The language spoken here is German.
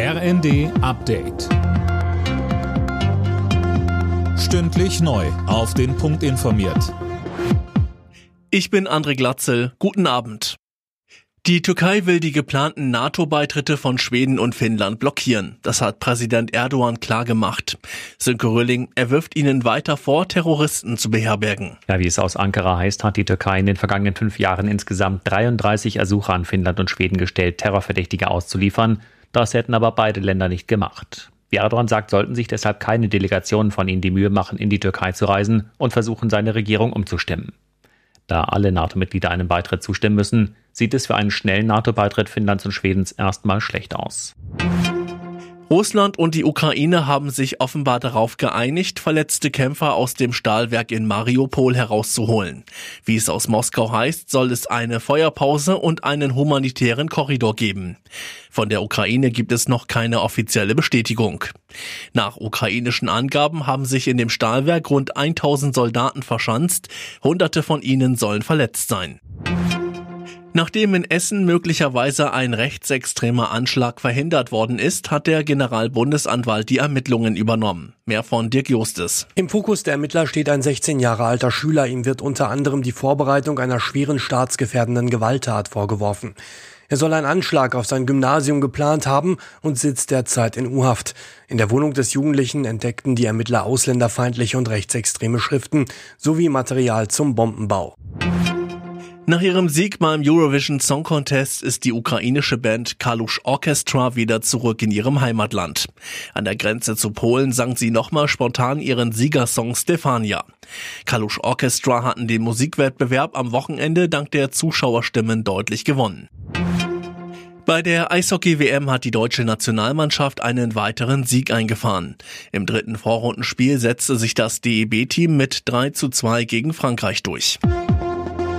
RND Update. Stündlich neu. Auf den Punkt informiert. Ich bin André Glatzel. Guten Abend. Die Türkei will die geplanten NATO-Beitritte von Schweden und Finnland blockieren. Das hat Präsident Erdogan klargemacht. Sönke Rölling, er wirft ihnen weiter vor, Terroristen zu beherbergen. Ja, wie es aus Ankara heißt, hat die Türkei in den vergangenen fünf Jahren insgesamt 33 Ersuche an Finnland und Schweden gestellt, Terrorverdächtige auszuliefern. Das hätten aber beide Länder nicht gemacht. Wie Erdogan sagt, sollten sich deshalb keine Delegationen von ihnen die Mühe machen, in die Türkei zu reisen und versuchen, seine Regierung umzustimmen. Da alle NATO-Mitglieder einem Beitritt zustimmen müssen, sieht es für einen schnellen NATO-Beitritt Finnlands und Schwedens erstmal schlecht aus. Russland und die Ukraine haben sich offenbar darauf geeinigt, verletzte Kämpfer aus dem Stahlwerk in Mariupol herauszuholen. Wie es aus Moskau heißt, soll es eine Feuerpause und einen humanitären Korridor geben. Von der Ukraine gibt es noch keine offizielle Bestätigung. Nach ukrainischen Angaben haben sich in dem Stahlwerk rund 1000 Soldaten verschanzt, hunderte von ihnen sollen verletzt sein. Nachdem in Essen möglicherweise ein rechtsextremer Anschlag verhindert worden ist, hat der Generalbundesanwalt die Ermittlungen übernommen. Mehr von Dirk Justes. Im Fokus der Ermittler steht ein 16 Jahre alter Schüler. Ihm wird unter anderem die Vorbereitung einer schweren staatsgefährdenden Gewalttat vorgeworfen. Er soll einen Anschlag auf sein Gymnasium geplant haben und sitzt derzeit in U-Haft. In der Wohnung des Jugendlichen entdeckten die Ermittler ausländerfeindliche und rechtsextreme Schriften sowie Material zum Bombenbau. Nach ihrem Sieg beim Eurovision Song Contest ist die ukrainische Band Kalush Orchestra wieder zurück in ihrem Heimatland. An der Grenze zu Polen sang sie nochmal spontan ihren Siegersong Stefania. Kalush Orchestra hatten den Musikwettbewerb am Wochenende dank der Zuschauerstimmen deutlich gewonnen. Bei der Eishockey-WM hat die deutsche Nationalmannschaft einen weiteren Sieg eingefahren. Im dritten Vorrundenspiel setzte sich das DEB-Team mit 3 zu 2 gegen Frankreich durch.